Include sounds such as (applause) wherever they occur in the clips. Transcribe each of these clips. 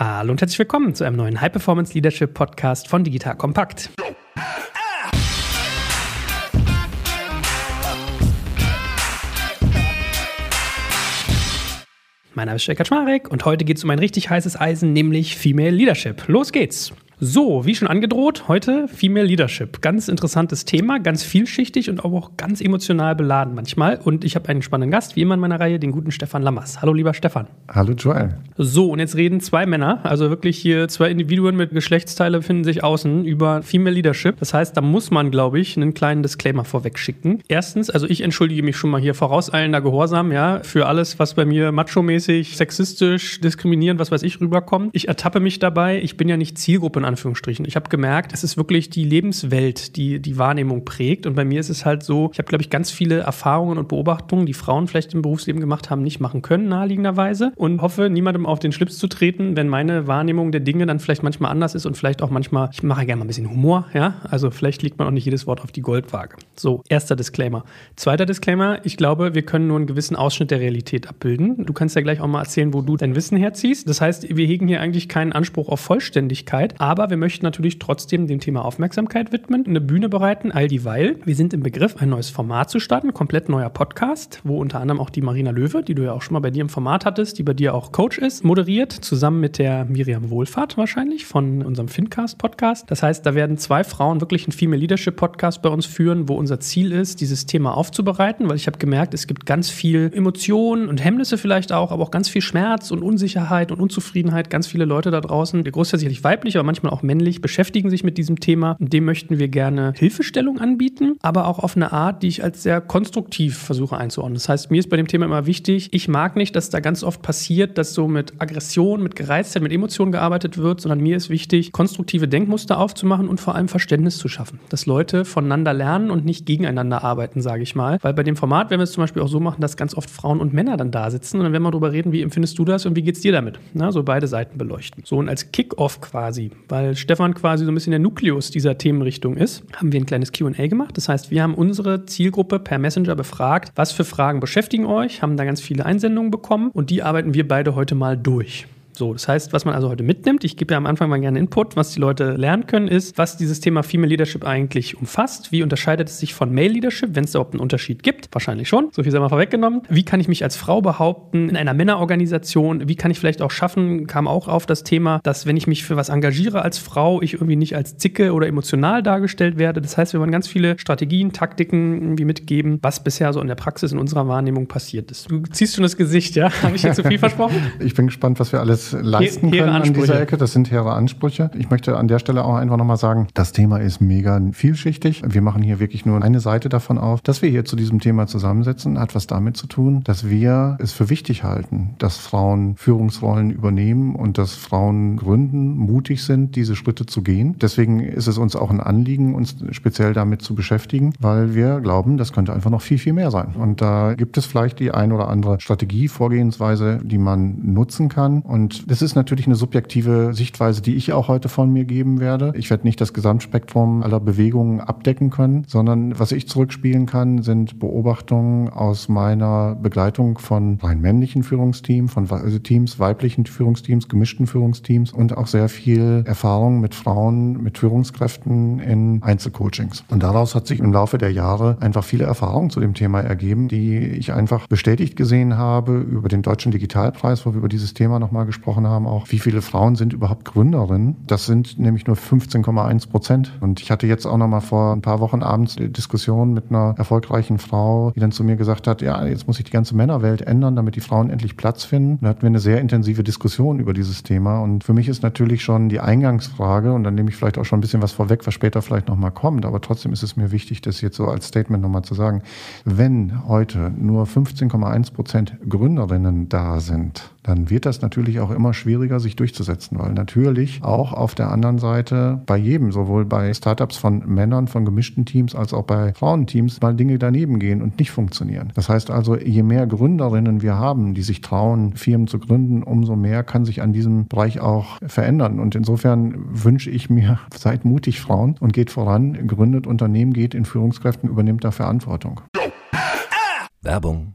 Hallo und herzlich willkommen zu einem neuen High Performance Leadership Podcast von Digital Kompakt. Mein Name ist Stefan Kaczmarek und heute geht es um ein richtig heißes Eisen, nämlich Female Leadership. Los geht's! So, wie schon angedroht, heute Female Leadership. Ganz interessantes Thema, ganz vielschichtig und auch ganz emotional beladen manchmal. Und ich habe einen spannenden Gast, wie immer in meiner Reihe, den guten Stefan Lammers. Hallo, lieber Stefan. Hallo, Joel. So, und jetzt reden zwei Männer, also wirklich hier zwei Individuen mit Geschlechtsteile befinden sich außen über Female Leadership. Das heißt, da muss man, glaube ich, einen kleinen Disclaimer vorweg schicken. Erstens, also ich entschuldige mich schon mal hier vorauseilender Gehorsam, ja, für alles, was bei mir macho-mäßig, sexistisch, diskriminierend, was weiß ich, rüberkommt. Ich ertappe mich dabei. Ich bin ja nicht Zielgruppe Anführungsstrichen. Ich habe gemerkt, es ist wirklich die Lebenswelt, die die Wahrnehmung prägt. Und bei mir ist es halt so, ich habe, glaube ich, ganz viele Erfahrungen und Beobachtungen, die Frauen vielleicht im Berufsleben gemacht haben, nicht machen können, naheliegenderweise. Und hoffe, niemandem auf den Schlips zu treten, wenn meine Wahrnehmung der Dinge dann vielleicht manchmal anders ist und vielleicht auch manchmal, ich mache gerne mal ein bisschen Humor, ja. Also vielleicht liegt man auch nicht jedes Wort auf die Goldwaage. So, erster Disclaimer. Zweiter Disclaimer, ich glaube, wir können nur einen gewissen Ausschnitt der Realität abbilden. Du kannst ja gleich auch mal erzählen, wo du dein Wissen herziehst. Das heißt, wir hegen hier eigentlich keinen Anspruch auf Vollständigkeit, aber aber wir möchten natürlich trotzdem dem Thema Aufmerksamkeit widmen, eine Bühne bereiten, all dieweil. Wir sind im Begriff, ein neues Format zu starten, komplett neuer Podcast, wo unter anderem auch die Marina Löwe, die du ja auch schon mal bei dir im Format hattest, die bei dir auch Coach ist, moderiert, zusammen mit der Miriam Wohlfahrt wahrscheinlich von unserem Fincast-Podcast. Das heißt, da werden zwei Frauen wirklich einen Female Leadership-Podcast bei uns führen, wo unser Ziel ist, dieses Thema aufzubereiten, weil ich habe gemerkt, es gibt ganz viel Emotionen und Hemmnisse vielleicht auch, aber auch ganz viel Schmerz und Unsicherheit und Unzufriedenheit, ganz viele Leute da draußen, der Großteil sicherlich weiblich, aber manchmal manchmal auch männlich, beschäftigen sich mit diesem Thema. Und dem möchten wir gerne Hilfestellung anbieten, aber auch auf eine Art, die ich als sehr konstruktiv versuche einzuordnen. Das heißt, mir ist bei dem Thema immer wichtig, ich mag nicht, dass da ganz oft passiert, dass so mit Aggression, mit Gereiztheit, mit Emotionen gearbeitet wird, sondern mir ist wichtig, konstruktive Denkmuster aufzumachen und vor allem Verständnis zu schaffen. Dass Leute voneinander lernen und nicht gegeneinander arbeiten, sage ich mal. Weil bei dem Format werden wir es zum Beispiel auch so machen, dass ganz oft Frauen und Männer dann da sitzen und dann werden wir darüber reden, wie empfindest du das und wie geht es dir damit? Na, so beide Seiten beleuchten. So und als Kick-Off quasi, weil weil Stefan quasi so ein bisschen der Nukleus dieser Themenrichtung ist, haben wir ein kleines QA gemacht. Das heißt, wir haben unsere Zielgruppe per Messenger befragt, was für Fragen beschäftigen euch, haben da ganz viele Einsendungen bekommen und die arbeiten wir beide heute mal durch. So, das heißt, was man also heute mitnimmt, ich gebe ja am Anfang mal gerne Input, was die Leute lernen können, ist, was dieses Thema Female Leadership eigentlich umfasst. Wie unterscheidet es sich von Male Leadership, wenn es überhaupt einen Unterschied gibt? Wahrscheinlich schon. So viel sei mal vorweggenommen. Wie kann ich mich als Frau behaupten in einer Männerorganisation? Wie kann ich vielleicht auch schaffen, kam auch auf das Thema, dass wenn ich mich für was engagiere als Frau, ich irgendwie nicht als zicke oder emotional dargestellt werde. Das heißt, wir wollen ganz viele Strategien, Taktiken irgendwie mitgeben, was bisher so in der Praxis in unserer Wahrnehmung passiert ist. Du ziehst schon das Gesicht, ja? (laughs) Habe ich jetzt zu viel versprochen? Ich bin gespannt, was wir alles leisten können an dieser Ecke. Das sind hehre Ansprüche. Ich möchte an der Stelle auch einfach nochmal sagen, das Thema ist mega vielschichtig. Wir machen hier wirklich nur eine Seite davon auf. Dass wir hier zu diesem Thema zusammensetzen, hat was damit zu tun, dass wir es für wichtig halten, dass Frauen Führungsrollen übernehmen und dass Frauen gründen, mutig sind, diese Schritte zu gehen. Deswegen ist es uns auch ein Anliegen, uns speziell damit zu beschäftigen, weil wir glauben, das könnte einfach noch viel, viel mehr sein. Und da gibt es vielleicht die ein oder andere Strategie, Vorgehensweise, die man nutzen kann. Und das ist natürlich eine subjektive Sichtweise, die ich auch heute von mir geben werde. Ich werde nicht das Gesamtspektrum aller Bewegungen abdecken können, sondern was ich zurückspielen kann, sind Beobachtungen aus meiner Begleitung von rein männlichen Führungsteams, von also Teams, weiblichen Führungsteams, gemischten Führungsteams und auch sehr viel Erfahrung mit Frauen, mit Führungskräften in Einzelcoachings. Und daraus hat sich im Laufe der Jahre einfach viele Erfahrungen zu dem Thema ergeben, die ich einfach bestätigt gesehen habe über den Deutschen Digitalpreis, wo wir über dieses Thema nochmal gesprochen angesprochen haben, auch wie viele Frauen sind überhaupt Gründerinnen. Das sind nämlich nur 15,1 Prozent. Und ich hatte jetzt auch noch mal vor ein paar Wochen abends eine Diskussion mit einer erfolgreichen Frau, die dann zu mir gesagt hat, ja, jetzt muss ich die ganze Männerwelt ändern, damit die Frauen endlich Platz finden. Da hatten wir eine sehr intensive Diskussion über dieses Thema. Und für mich ist natürlich schon die Eingangsfrage, und dann nehme ich vielleicht auch schon ein bisschen was vorweg, was später vielleicht noch mal kommt, aber trotzdem ist es mir wichtig, das jetzt so als Statement noch mal zu sagen. Wenn heute nur 15,1 Prozent Gründerinnen da sind, dann wird das natürlich auch immer schwieriger, sich durchzusetzen, weil natürlich auch auf der anderen Seite bei jedem, sowohl bei Startups von Männern, von gemischten Teams, als auch bei Frauenteams, mal Dinge daneben gehen und nicht funktionieren. Das heißt also, je mehr Gründerinnen wir haben, die sich trauen, Firmen zu gründen, umso mehr kann sich an diesem Bereich auch verändern. Und insofern wünsche ich mir, (laughs) seid mutig Frauen und geht voran, gründet Unternehmen, geht in Führungskräften, übernimmt da Verantwortung. Werbung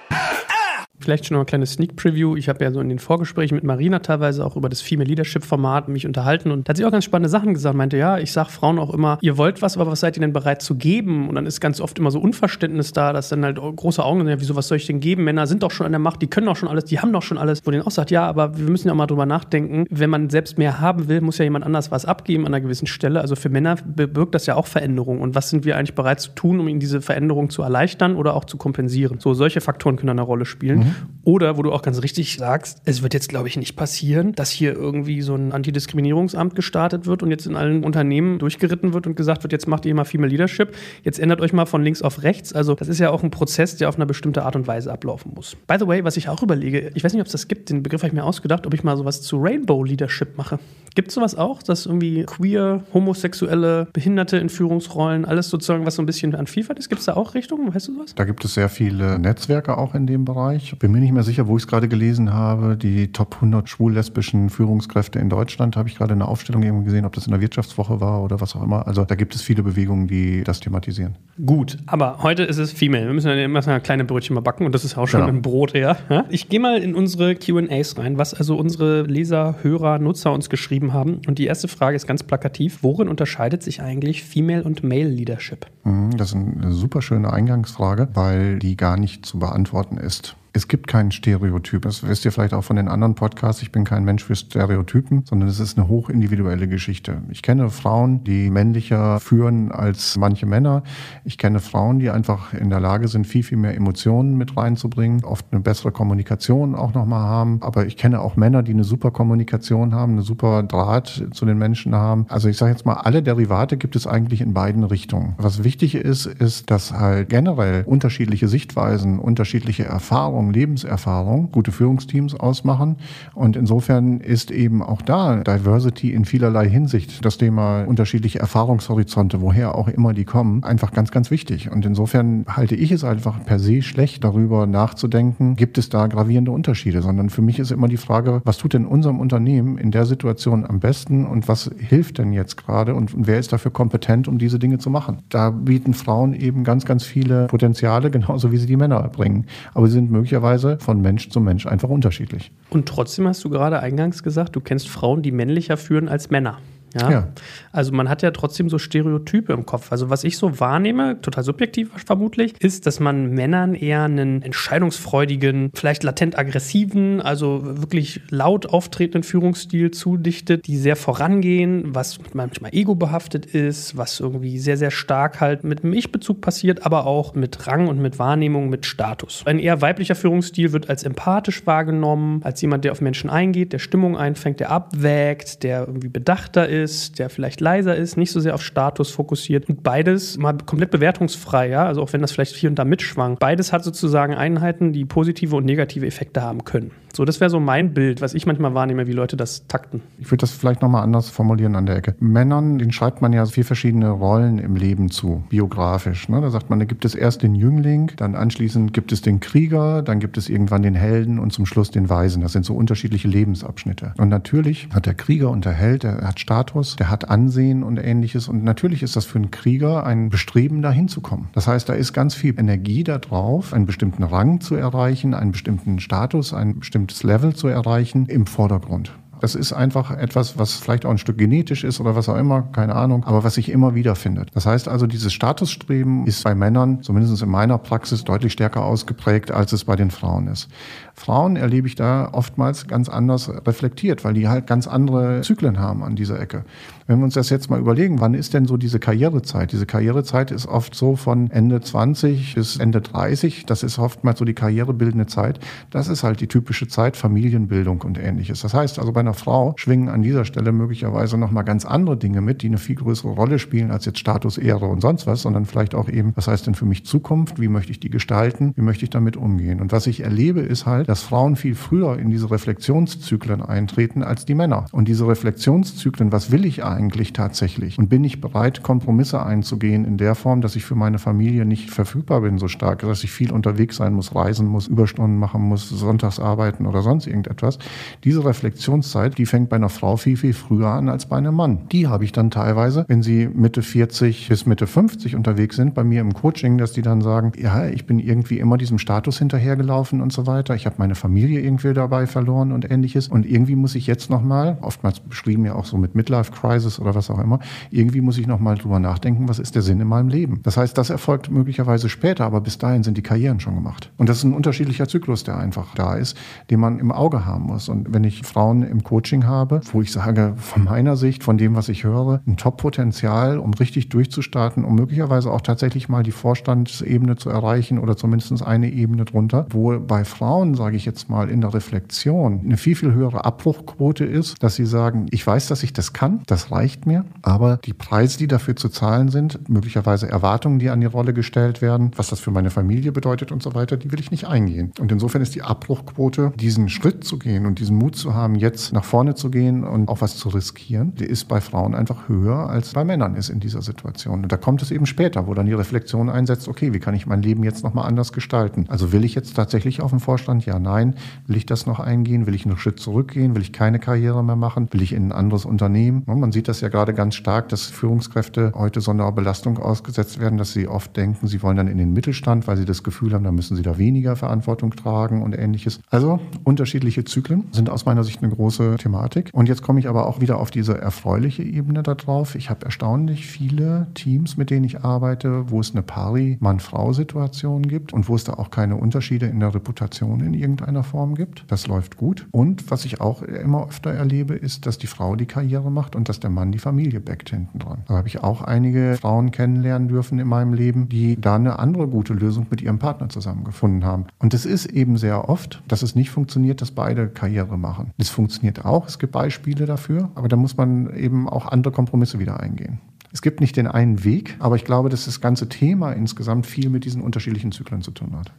Vielleicht schon noch ein kleines Sneak Preview. Ich habe ja so in den Vorgesprächen mit Marina teilweise auch über das Female Leadership Format mich unterhalten und da hat sie auch ganz spannende Sachen gesagt. Meinte, ja, ich sage Frauen auch immer, ihr wollt was, aber was seid ihr denn bereit zu geben? Und dann ist ganz oft immer so Unverständnis da, dass dann halt große Augen sind, ja, wieso, was soll ich denn geben? Männer sind doch schon an der Macht, die können doch schon alles, die haben doch schon alles. Wo denen auch sagt, ja, aber wir müssen ja auch mal drüber nachdenken. Wenn man selbst mehr haben will, muss ja jemand anders was abgeben an einer gewissen Stelle. Also für Männer bewirkt das ja auch Veränderung. Und was sind wir eigentlich bereit zu tun, um ihnen diese Veränderung zu erleichtern oder auch zu kompensieren? So, solche Faktoren können eine Rolle spielen. Mhm. Oder wo du auch ganz richtig sagst, es wird jetzt, glaube ich, nicht passieren, dass hier irgendwie so ein Antidiskriminierungsamt gestartet wird und jetzt in allen Unternehmen durchgeritten wird und gesagt wird, jetzt macht ihr mal Female Leadership, jetzt ändert euch mal von links auf rechts. Also das ist ja auch ein Prozess, der auf eine bestimmte Art und Weise ablaufen muss. By the way, was ich auch überlege, ich weiß nicht, ob es das gibt, den Begriff habe ich mir ausgedacht, ob ich mal sowas zu Rainbow Leadership mache. Gibt es sowas auch, dass irgendwie queer, homosexuelle, Behinderte in Führungsrollen, alles sozusagen, was so ein bisschen an Vielfalt ist? Gibt es da auch Richtungen? Weißt du sowas? Da gibt es sehr viele Netzwerke auch in dem Bereich. Bin mir nicht mehr sicher, wo ich es gerade gelesen habe. Die Top 100 schwul-lesbischen Führungskräfte in Deutschland habe ich gerade eine Aufstellung irgendwie gesehen, ob das in der Wirtschaftswoche war oder was auch immer. Also da gibt es viele Bewegungen, die das thematisieren. Gut, aber heute ist es Female. Wir müssen ja immer so kleine Brötchen mal backen und das ist auch schon genau. ein Brot her. Ich gehe mal in unsere Q&As rein, was also unsere Leser, Hörer, Nutzer uns geschrieben geschrieben haben. Und die erste Frage ist ganz plakativ. Worin unterscheidet sich eigentlich Female und Male Leadership? Mhm, das ist eine super schöne Eingangsfrage, weil die gar nicht zu beantworten ist. Es gibt kein Stereotyp. Das wisst ihr vielleicht auch von den anderen Podcasts. Ich bin kein Mensch für Stereotypen, sondern es ist eine hochindividuelle Geschichte. Ich kenne Frauen, die männlicher führen als manche Männer. Ich kenne Frauen, die einfach in der Lage sind, viel, viel mehr Emotionen mit reinzubringen, oft eine bessere Kommunikation auch nochmal haben. Aber ich kenne auch Männer, die eine super Kommunikation haben, eine super Draht zu den Menschen haben. Also ich sage jetzt mal, alle Derivate gibt es eigentlich in beiden Richtungen. Was wichtig ist, ist, dass halt generell unterschiedliche Sichtweisen, unterschiedliche Erfahrungen, Erfahrung, Lebenserfahrung gute Führungsteams ausmachen. Und insofern ist eben auch da Diversity in vielerlei Hinsicht, das Thema unterschiedliche Erfahrungshorizonte, woher auch immer die kommen, einfach ganz, ganz wichtig. Und insofern halte ich es einfach per se schlecht, darüber nachzudenken, gibt es da gravierende Unterschiede, sondern für mich ist immer die Frage, was tut denn unserem Unternehmen in der Situation am besten und was hilft denn jetzt gerade und wer ist dafür kompetent, um diese Dinge zu machen? Da bieten Frauen eben ganz, ganz viele Potenziale, genauso wie sie die Männer bringen. Aber sie sind möglicherweise möglicherweise von Mensch zu Mensch einfach unterschiedlich. Und trotzdem hast du gerade eingangs gesagt, du kennst Frauen, die männlicher führen als Männer. Ja? ja? Also man hat ja trotzdem so Stereotype im Kopf. Also was ich so wahrnehme, total subjektiv vermutlich, ist, dass man Männern eher einen entscheidungsfreudigen, vielleicht latent aggressiven, also wirklich laut auftretenden Führungsstil zudichtet, die sehr vorangehen, was manchmal ego behaftet ist, was irgendwie sehr, sehr stark halt mit dem Ich-Bezug passiert, aber auch mit Rang und mit Wahrnehmung, mit Status. Ein eher weiblicher Führungsstil wird als empathisch wahrgenommen, als jemand, der auf Menschen eingeht, der Stimmung einfängt, der abwägt, der irgendwie bedachter ist ist, der vielleicht leiser ist, nicht so sehr auf Status fokussiert. Und beides mal komplett bewertungsfrei, ja, also auch wenn das vielleicht hier und da mitschwankt. Beides hat sozusagen Einheiten, die positive und negative Effekte haben können. So, das wäre so mein Bild, was ich manchmal wahrnehme, wie Leute das takten. Ich würde das vielleicht nochmal anders formulieren an der Ecke. Männern, denen schreibt man ja vier verschiedene Rollen im Leben zu, biografisch. Ne? Da sagt man, da gibt es erst den Jüngling, dann anschließend gibt es den Krieger, dann gibt es irgendwann den Helden und zum Schluss den Weisen. Das sind so unterschiedliche Lebensabschnitte. Und natürlich hat der Krieger und der Held, der hat Status, der hat Ansehen und ähnliches. Und natürlich ist das für einen Krieger ein Bestreben, da hinzukommen. Das heißt, da ist ganz viel Energie da drauf, einen bestimmten Rang zu erreichen, einen bestimmten Status, bestimmten bestimmtes Level zu erreichen im Vordergrund. Das ist einfach etwas, was vielleicht auch ein Stück genetisch ist oder was auch immer, keine Ahnung, aber was sich immer wieder findet. Das heißt also, dieses Statusstreben ist bei Männern, zumindest in meiner Praxis, deutlich stärker ausgeprägt, als es bei den Frauen ist. Frauen erlebe ich da oftmals ganz anders reflektiert, weil die halt ganz andere Zyklen haben an dieser Ecke. Wenn wir uns das jetzt mal überlegen, wann ist denn so diese Karrierezeit? Diese Karrierezeit ist oft so von Ende 20 bis Ende 30. Das ist oftmals so die karrierebildende Zeit. Das ist halt die typische Zeit Familienbildung und ähnliches. Das heißt also bei einer Frau schwingen an dieser Stelle möglicherweise nochmal ganz andere Dinge mit, die eine viel größere Rolle spielen als jetzt Status, Ehre und sonst was, sondern vielleicht auch eben, was heißt denn für mich Zukunft? Wie möchte ich die gestalten? Wie möchte ich damit umgehen? Und was ich erlebe, ist halt, dass Frauen viel früher in diese Reflexionszyklen eintreten als die Männer. Und diese Reflexionszyklen, was will ich eigentlich tatsächlich? Und bin ich bereit, Kompromisse einzugehen in der Form, dass ich für meine Familie nicht verfügbar bin so stark, dass ich viel unterwegs sein muss, reisen muss, Überstunden machen muss, sonntags arbeiten oder sonst irgendetwas? Diese Reflexionszeit, die fängt bei einer Frau viel, viel früher an als bei einem Mann. Die habe ich dann teilweise, wenn sie Mitte 40 bis Mitte 50 unterwegs sind, bei mir im Coaching, dass die dann sagen, ja, ich bin irgendwie immer diesem Status hinterhergelaufen und so weiter. Ich habe meine Familie irgendwie dabei verloren und ähnliches. Und irgendwie muss ich jetzt nochmal, oftmals beschrieben ja auch so mit Midlife Crisis oder was auch immer, irgendwie muss ich nochmal drüber nachdenken, was ist der Sinn in meinem Leben. Das heißt, das erfolgt möglicherweise später, aber bis dahin sind die Karrieren schon gemacht. Und das ist ein unterschiedlicher Zyklus, der einfach da ist, den man im Auge haben muss. Und wenn ich Frauen im Coaching habe, wo ich sage, von meiner Sicht, von dem, was ich höre, ein Top-Potenzial, um richtig durchzustarten, um möglicherweise auch tatsächlich mal die Vorstandsebene zu erreichen oder zumindest eine Ebene drunter, wo bei Frauen, sage ich jetzt mal, in der Reflexion eine viel, viel höhere Abbruchquote ist, dass sie sagen, ich weiß, dass ich das kann, das reicht mir, aber die Preise, die dafür zu zahlen sind, möglicherweise Erwartungen, die an die Rolle gestellt werden, was das für meine Familie bedeutet und so weiter, die will ich nicht eingehen. Und insofern ist die Abbruchquote, diesen Schritt zu gehen und diesen Mut zu haben, jetzt nach vorne zu gehen und auch was zu riskieren, die ist bei Frauen einfach höher als bei Männern ist in dieser Situation. Und da kommt es eben später, wo dann die Reflexion einsetzt, okay, wie kann ich mein Leben jetzt nochmal anders gestalten? Also will ich jetzt tatsächlich auf den Vorstand? Ja, nein. Will ich das noch eingehen? Will ich einen Schritt zurückgehen? Will ich keine Karriere mehr machen? Will ich in ein anderes Unternehmen? Man sieht das ja gerade ganz stark, dass Führungskräfte heute so Belastung ausgesetzt werden, dass sie oft denken, sie wollen dann in den Mittelstand, weil sie das Gefühl haben, da müssen sie da weniger Verantwortung tragen und ähnliches. Also unterschiedliche Zyklen sind aus meiner Sicht eine große Thematik. Und jetzt komme ich aber auch wieder auf diese erfreuliche Ebene da drauf. Ich habe erstaunlich viele Teams, mit denen ich arbeite, wo es eine Pari-Mann-Frau-Situation gibt und wo es da auch keine Unterschiede in der Reputation in irgendeiner Form gibt. Das läuft gut. Und was ich auch immer öfter erlebe, ist, dass die Frau die Karriere macht und dass der Mann die Familie backt hinten dran. Da habe ich auch einige Frauen kennenlernen dürfen in meinem Leben, die da eine andere gute Lösung mit ihrem Partner zusammengefunden haben. Und es ist eben sehr oft, dass es nicht funktioniert, dass beide Karriere machen. Es funktioniert auch, es gibt Beispiele dafür, aber da muss man eben auch andere Kompromisse wieder eingehen. Es gibt nicht den einen Weg, aber ich glaube, dass das ganze Thema insgesamt viel mit diesen unterschiedlichen Zyklen zu tun hat.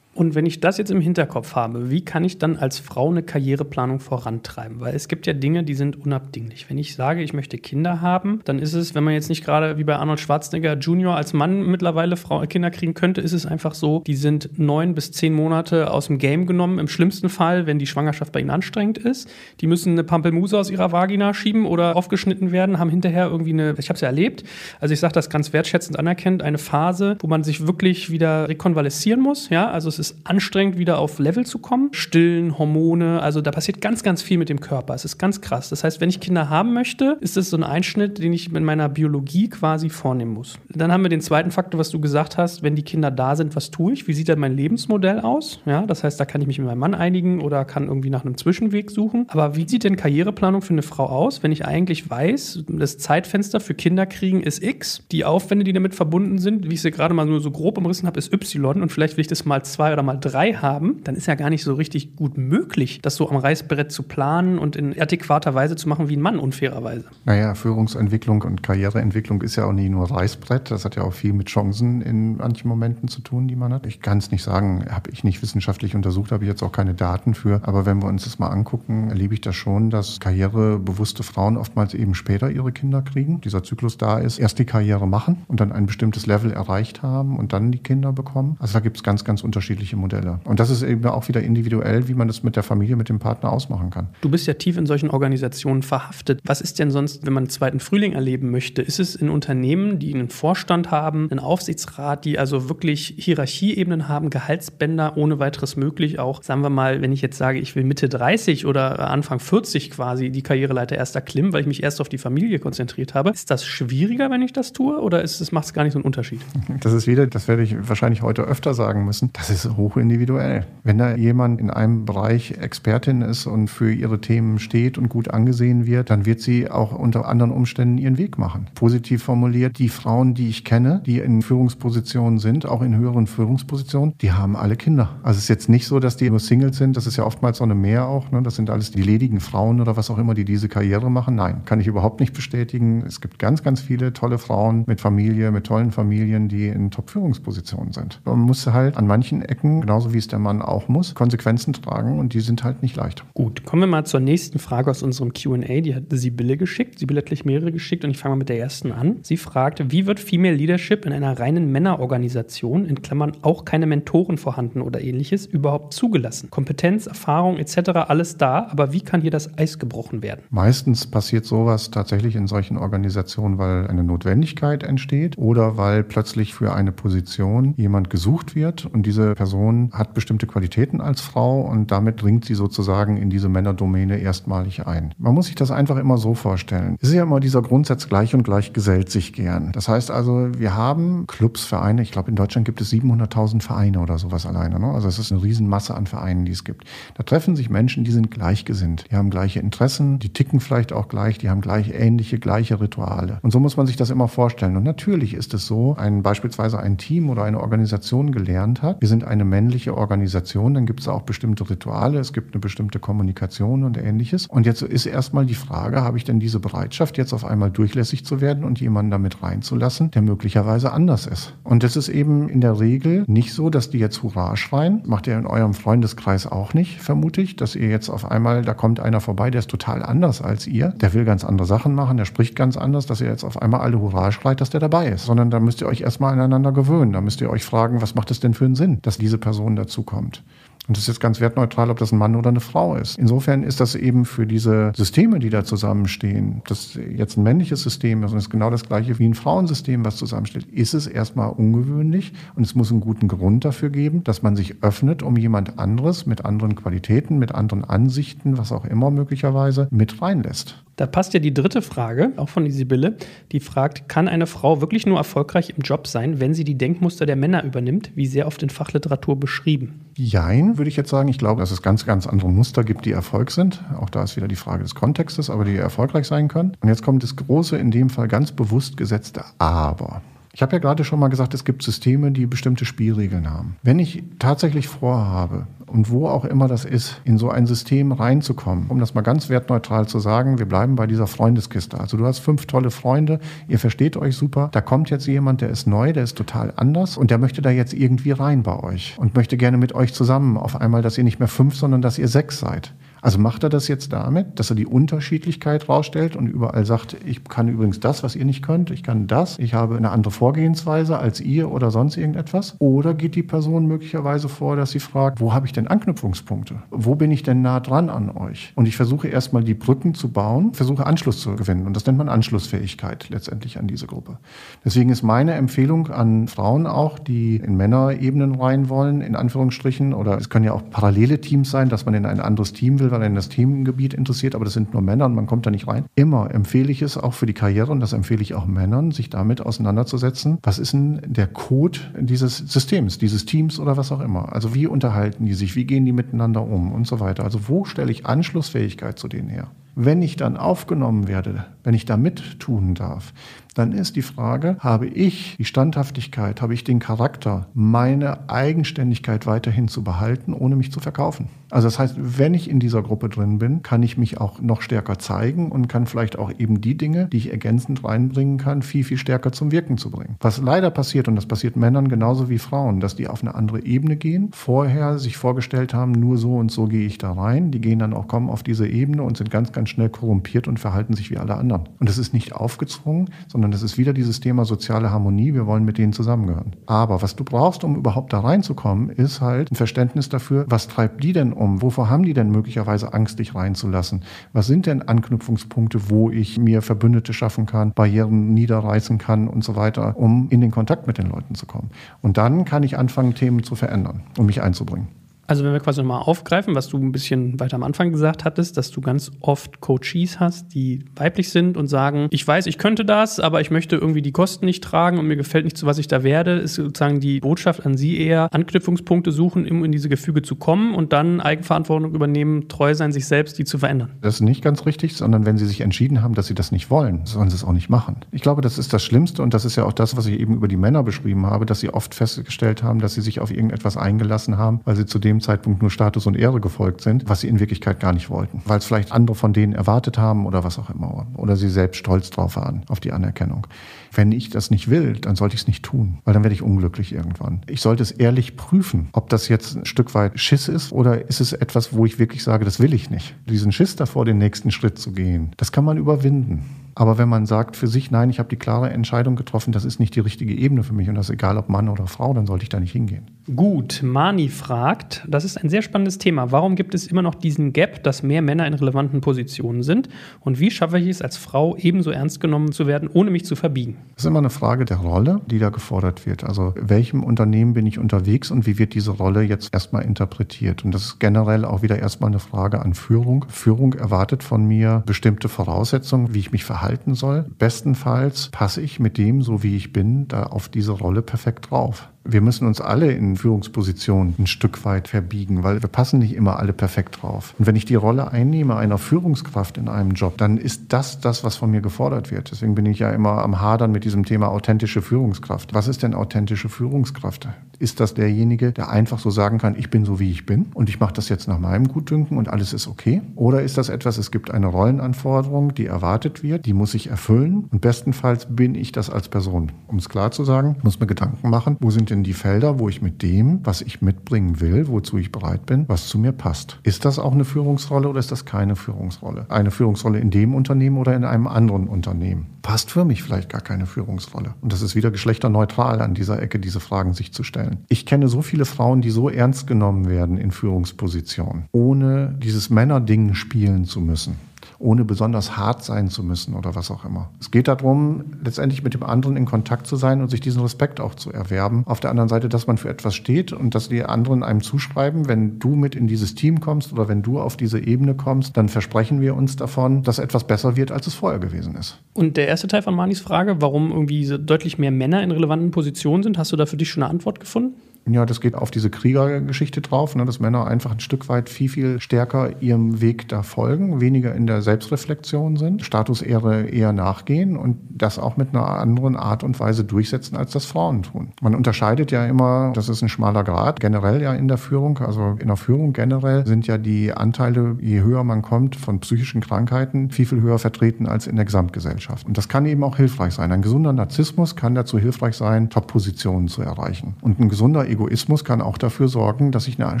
Und wenn ich das jetzt im Hinterkopf habe, wie kann ich dann als Frau eine Karriereplanung vorantreiben? Weil es gibt ja Dinge, die sind unabdinglich. Wenn ich sage, ich möchte Kinder haben, dann ist es, wenn man jetzt nicht gerade wie bei Arnold Schwarzenegger Junior als Mann mittlerweile Frau, Kinder kriegen könnte, ist es einfach so, die sind neun bis zehn Monate aus dem Game genommen. Im schlimmsten Fall, wenn die Schwangerschaft bei ihnen anstrengend ist. Die müssen eine Pampelmuse aus ihrer Vagina schieben oder aufgeschnitten werden, haben hinterher irgendwie eine, ich habe es ja erlebt, also ich sage das ganz wertschätzend anerkennt, eine Phase, wo man sich wirklich wieder rekonvaleszieren muss. Ja, also es ist ist anstrengend, wieder auf Level zu kommen. Stillen, Hormone, also da passiert ganz, ganz viel mit dem Körper. Es ist ganz krass. Das heißt, wenn ich Kinder haben möchte, ist das so ein Einschnitt, den ich in meiner Biologie quasi vornehmen muss. Dann haben wir den zweiten Faktor, was du gesagt hast, wenn die Kinder da sind, was tue ich? Wie sieht dann mein Lebensmodell aus? Ja, das heißt, da kann ich mich mit meinem Mann einigen oder kann irgendwie nach einem Zwischenweg suchen. Aber wie sieht denn Karriereplanung für eine Frau aus, wenn ich eigentlich weiß, das Zeitfenster für Kinder kriegen ist X, die Aufwände, die damit verbunden sind, wie ich sie gerade mal nur so grob umrissen habe, ist Y und vielleicht will ich das mal zwei oder mal drei haben, dann ist ja gar nicht so richtig gut möglich, das so am Reißbrett zu planen und in adäquater Weise zu machen wie ein Mann, unfairerweise. Naja, Führungsentwicklung und Karriereentwicklung ist ja auch nicht nur Reißbrett, das hat ja auch viel mit Chancen in manchen Momenten zu tun, die man hat. Ich kann es nicht sagen, habe ich nicht wissenschaftlich untersucht, habe ich jetzt auch keine Daten für, aber wenn wir uns das mal angucken, erlebe ich das schon, dass karrierebewusste Frauen oftmals eben später ihre Kinder kriegen, dieser Zyklus da ist, erst die Karriere machen und dann ein bestimmtes Level erreicht haben und dann die Kinder bekommen. Also da gibt es ganz, ganz unterschiedliche unterschiedliche Modelle. Und das ist eben auch wieder individuell, wie man das mit der Familie, mit dem Partner ausmachen kann. Du bist ja tief in solchen Organisationen verhaftet. Was ist denn sonst, wenn man einen zweiten Frühling erleben möchte? Ist es in Unternehmen, die einen Vorstand haben, einen Aufsichtsrat, die also wirklich Hierarchieebenen haben, Gehaltsbänder ohne weiteres möglich, auch, sagen wir mal, wenn ich jetzt sage, ich will Mitte 30 oder Anfang 40 quasi die Karriereleiter erst erklimmen, weil ich mich erst auf die Familie konzentriert habe, ist das schwieriger, wenn ich das tue oder macht es gar nicht so einen Unterschied? Das ist wieder, das werde ich wahrscheinlich heute öfter sagen müssen, das ist hochindividuell. Wenn da jemand in einem Bereich Expertin ist und für ihre Themen steht und gut angesehen wird, dann wird sie auch unter anderen Umständen ihren Weg machen. Positiv formuliert, die Frauen, die ich kenne, die in Führungspositionen sind, auch in höheren Führungspositionen, die haben alle Kinder. Also es ist jetzt nicht so, dass die nur Singles sind, das ist ja oftmals so eine Mehr auch, ne? das sind alles die ledigen Frauen oder was auch immer, die diese Karriere machen. Nein, kann ich überhaupt nicht bestätigen. Es gibt ganz, ganz viele tolle Frauen mit Familie, mit tollen Familien, die in Top-Führungspositionen sind. Man muss halt an manchen Ecken, genauso wie es der Mann auch muss, Konsequenzen tragen und die sind halt nicht leicht. Gut, kommen wir mal zur nächsten Frage aus unserem QA. Die hat Sibylle geschickt. Sibylle hat gleich mehrere geschickt und ich fange mal mit der ersten an. Sie fragt, wie wird Female Leadership in einer reinen Männerorganisation, in Klammern auch keine Mentoren vorhanden oder ähnliches, überhaupt zugelassen? Kompetenz, Erfahrung etc. alles da, aber wie kann hier das Eis gebrochen werden? Meistens passiert sowas tatsächlich in solchen Organisationen, weil eine Notwendigkeit entsteht oder weil plötzlich für eine Position jemand gesucht wird und diese Person hat bestimmte Qualitäten als Frau und damit dringt sie sozusagen in diese Männerdomäne erstmalig ein. Man muss sich das einfach immer so vorstellen. Es ist ja immer dieser Grundsatz, gleich und gleich gesellt sich gern. Das heißt also, wir haben Clubs, Vereine, ich glaube in Deutschland gibt es 700.000 Vereine oder sowas alleine. Ne? Also es ist eine Riesenmasse an Vereinen, die es gibt. Da treffen sich Menschen, die sind gleichgesinnt. Die haben gleiche Interessen, die ticken vielleicht auch gleich, die haben gleich ähnliche, gleiche Rituale. Und so muss man sich das immer vorstellen. Und natürlich ist es so, ein beispielsweise ein Team oder eine Organisation gelernt hat, wir sind eine männliche Organisation, dann gibt es auch bestimmte Rituale, es gibt eine bestimmte Kommunikation und ähnliches. Und jetzt ist erstmal die Frage, habe ich denn diese Bereitschaft, jetzt auf einmal durchlässig zu werden und jemanden damit reinzulassen, der möglicherweise anders ist? Und das ist eben in der Regel nicht so, dass die jetzt Hurra schreien. Macht ihr in eurem Freundeskreis auch nicht, vermute ich, dass ihr jetzt auf einmal, da kommt einer vorbei, der ist total anders als ihr, der will ganz andere Sachen machen, der spricht ganz anders, dass ihr jetzt auf einmal alle Hurra schreit, dass der dabei ist. Sondern da müsst ihr euch erstmal aneinander gewöhnen. Da müsst ihr euch fragen, was macht es denn für einen Sinn, dass diese Person dazukommt? Und das ist jetzt ganz wertneutral, ob das ein Mann oder eine Frau ist. Insofern ist das eben für diese Systeme, die da zusammenstehen, das jetzt ein männliches System ist und es ist genau das gleiche wie ein Frauensystem, was zusammensteht, ist es erstmal ungewöhnlich und es muss einen guten Grund dafür geben, dass man sich öffnet, um jemand anderes mit anderen Qualitäten, mit anderen Ansichten, was auch immer möglicherweise, mit reinlässt. Da passt ja die dritte Frage, auch von die Sibylle, die fragt, kann eine Frau wirklich nur erfolgreich im Job sein, wenn sie die Denkmuster der Männer übernimmt, wie sehr oft in Fachliteratur beschrieben? Jein, würde ich jetzt sagen. Ich glaube, dass es ganz, ganz andere Muster gibt, die Erfolg sind. Auch da ist wieder die Frage des Kontextes, aber die erfolgreich sein können. Und jetzt kommt das große, in dem Fall ganz bewusst gesetzte Aber. Ich habe ja gerade schon mal gesagt, es gibt Systeme, die bestimmte Spielregeln haben. Wenn ich tatsächlich vorhabe, und wo auch immer das ist, in so ein System reinzukommen, um das mal ganz wertneutral zu sagen, wir bleiben bei dieser Freundeskiste. Also du hast fünf tolle Freunde, ihr versteht euch super, da kommt jetzt jemand, der ist neu, der ist total anders und der möchte da jetzt irgendwie rein bei euch und möchte gerne mit euch zusammen auf einmal, dass ihr nicht mehr fünf, sondern dass ihr sechs seid. Also macht er das jetzt damit, dass er die Unterschiedlichkeit rausstellt und überall sagt, ich kann übrigens das, was ihr nicht könnt, ich kann das, ich habe eine andere Vorgehensweise als ihr oder sonst irgendetwas? Oder geht die Person möglicherweise vor, dass sie fragt, wo habe ich denn Anknüpfungspunkte? Wo bin ich denn nah dran an euch? Und ich versuche erstmal die Brücken zu bauen, versuche Anschluss zu gewinnen. Und das nennt man Anschlussfähigkeit letztendlich an diese Gruppe. Deswegen ist meine Empfehlung an Frauen auch, die in Männerebenen rein wollen, in Anführungsstrichen, oder es können ja auch parallele Teams sein, dass man in ein anderes Team will, weil er in das Themengebiet interessiert, aber das sind nur Männer und man kommt da nicht rein. Immer empfehle ich es auch für die Karriere und das empfehle ich auch Männern, sich damit auseinanderzusetzen. Was ist denn der Code dieses Systems, dieses Teams oder was auch immer? Also wie unterhalten die sich, wie gehen die miteinander um und so weiter. Also wo stelle ich Anschlussfähigkeit zu denen her? Wenn ich dann aufgenommen werde, wenn ich da mittun darf, dann ist die Frage, habe ich die Standhaftigkeit, habe ich den Charakter, meine Eigenständigkeit weiterhin zu behalten, ohne mich zu verkaufen. Also das heißt, wenn ich in dieser Gruppe drin bin, kann ich mich auch noch stärker zeigen und kann vielleicht auch eben die Dinge, die ich ergänzend reinbringen kann, viel, viel stärker zum Wirken zu bringen. Was leider passiert, und das passiert Männern genauso wie Frauen, dass die auf eine andere Ebene gehen, vorher sich vorgestellt haben, nur so und so gehe ich da rein. Die gehen dann auch kommen auf diese Ebene und sind ganz, ganz schnell korrumpiert und verhalten sich wie alle anderen. Und das ist nicht aufgezwungen, sondern sondern das ist wieder dieses Thema soziale Harmonie. Wir wollen mit denen zusammengehören. Aber was du brauchst, um überhaupt da reinzukommen, ist halt ein Verständnis dafür, was treibt die denn um? Wovor haben die denn möglicherweise Angst, dich reinzulassen? Was sind denn Anknüpfungspunkte, wo ich mir Verbündete schaffen kann, Barrieren niederreißen kann und so weiter, um in den Kontakt mit den Leuten zu kommen? Und dann kann ich anfangen, Themen zu verändern und mich einzubringen. Also wenn wir quasi nochmal aufgreifen, was du ein bisschen weiter am Anfang gesagt hattest, dass du ganz oft Coaches hast, die weiblich sind und sagen, ich weiß, ich könnte das, aber ich möchte irgendwie die Kosten nicht tragen und mir gefällt nicht, zu was ich da werde, ist sozusagen die Botschaft an sie eher, Anknüpfungspunkte suchen, um in diese Gefüge zu kommen und dann Eigenverantwortung übernehmen, treu sein, sich selbst, die zu verändern. Das ist nicht ganz richtig, sondern wenn sie sich entschieden haben, dass sie das nicht wollen, sollen sie es auch nicht machen. Ich glaube, das ist das Schlimmste und das ist ja auch das, was ich eben über die Männer beschrieben habe, dass sie oft festgestellt haben, dass sie sich auf irgendetwas eingelassen haben, weil sie zu dem Zeitpunkt nur Status und Ehre gefolgt sind, was sie in Wirklichkeit gar nicht wollten, weil es vielleicht andere von denen erwartet haben oder was auch immer. Oder sie selbst stolz drauf waren, auf die Anerkennung. Wenn ich das nicht will, dann sollte ich es nicht tun, weil dann werde ich unglücklich irgendwann. Ich sollte es ehrlich prüfen, ob das jetzt ein Stück weit Schiss ist oder ist es etwas, wo ich wirklich sage, das will ich nicht. Diesen Schiss davor, den nächsten Schritt zu gehen, das kann man überwinden. Aber wenn man sagt für sich, nein, ich habe die klare Entscheidung getroffen, das ist nicht die richtige Ebene für mich und das ist egal, ob Mann oder Frau, dann sollte ich da nicht hingehen. Gut, Mani fragt, das ist ein sehr spannendes Thema. Warum gibt es immer noch diesen Gap, dass mehr Männer in relevanten Positionen sind? Und wie schaffe ich es als Frau ebenso ernst genommen zu werden, ohne mich zu verbiegen? Das ist immer eine Frage der Rolle, die da gefordert wird. Also welchem Unternehmen bin ich unterwegs und wie wird diese Rolle jetzt erstmal interpretiert? Und das ist generell auch wieder erstmal eine Frage an Führung. Führung erwartet von mir bestimmte Voraussetzungen, wie ich mich verhalte verhalten soll. Bestenfalls passe ich mit dem, so wie ich bin, da auf diese Rolle perfekt drauf wir müssen uns alle in Führungspositionen ein Stück weit verbiegen, weil wir passen nicht immer alle perfekt drauf. Und wenn ich die Rolle einnehme einer Führungskraft in einem Job, dann ist das das, was von mir gefordert wird. Deswegen bin ich ja immer am Hadern mit diesem Thema authentische Führungskraft. Was ist denn authentische Führungskraft? Ist das derjenige, der einfach so sagen kann, ich bin so wie ich bin und ich mache das jetzt nach meinem Gutdünken und alles ist okay? Oder ist das etwas, es gibt eine Rollenanforderung, die erwartet wird, die muss ich erfüllen und bestenfalls bin ich das als Person. Um es klar zu sagen, muss mir Gedanken machen, wo sind denn die Felder, wo ich mit dem, was ich mitbringen will, wozu ich bereit bin, was zu mir passt. Ist das auch eine Führungsrolle oder ist das keine Führungsrolle? Eine Führungsrolle in dem Unternehmen oder in einem anderen Unternehmen? Passt für mich vielleicht gar keine Führungsrolle. Und das ist wieder geschlechterneutral an dieser Ecke, diese Fragen sich zu stellen. Ich kenne so viele Frauen, die so ernst genommen werden in Führungspositionen, ohne dieses Männerding spielen zu müssen ohne besonders hart sein zu müssen oder was auch immer. Es geht darum, letztendlich mit dem anderen in Kontakt zu sein und sich diesen Respekt auch zu erwerben. Auf der anderen Seite, dass man für etwas steht und dass die anderen einem zuschreiben, wenn du mit in dieses Team kommst oder wenn du auf diese Ebene kommst, dann versprechen wir uns davon, dass etwas besser wird, als es vorher gewesen ist. Und der erste Teil von Manis Frage, warum irgendwie deutlich mehr Männer in relevanten Positionen sind, hast du da für dich schon eine Antwort gefunden? Ja, das geht auf diese Kriegergeschichte drauf, ne, dass Männer einfach ein Stück weit viel, viel stärker ihrem Weg da folgen, weniger in der Selbstreflexion sind, Statusehre eher nachgehen und das auch mit einer anderen Art und Weise durchsetzen, als das Frauen tun. Man unterscheidet ja immer, das ist ein schmaler Grad, generell ja in der Führung, also in der Führung generell sind ja die Anteile, je höher man kommt von psychischen Krankheiten, viel, viel höher vertreten als in der Gesamtgesellschaft. Und das kann eben auch hilfreich sein. Ein gesunder Narzissmus kann dazu hilfreich sein, Top-Positionen zu erreichen. Und ein gesunder Egoismus kann auch dafür sorgen, dass ich eine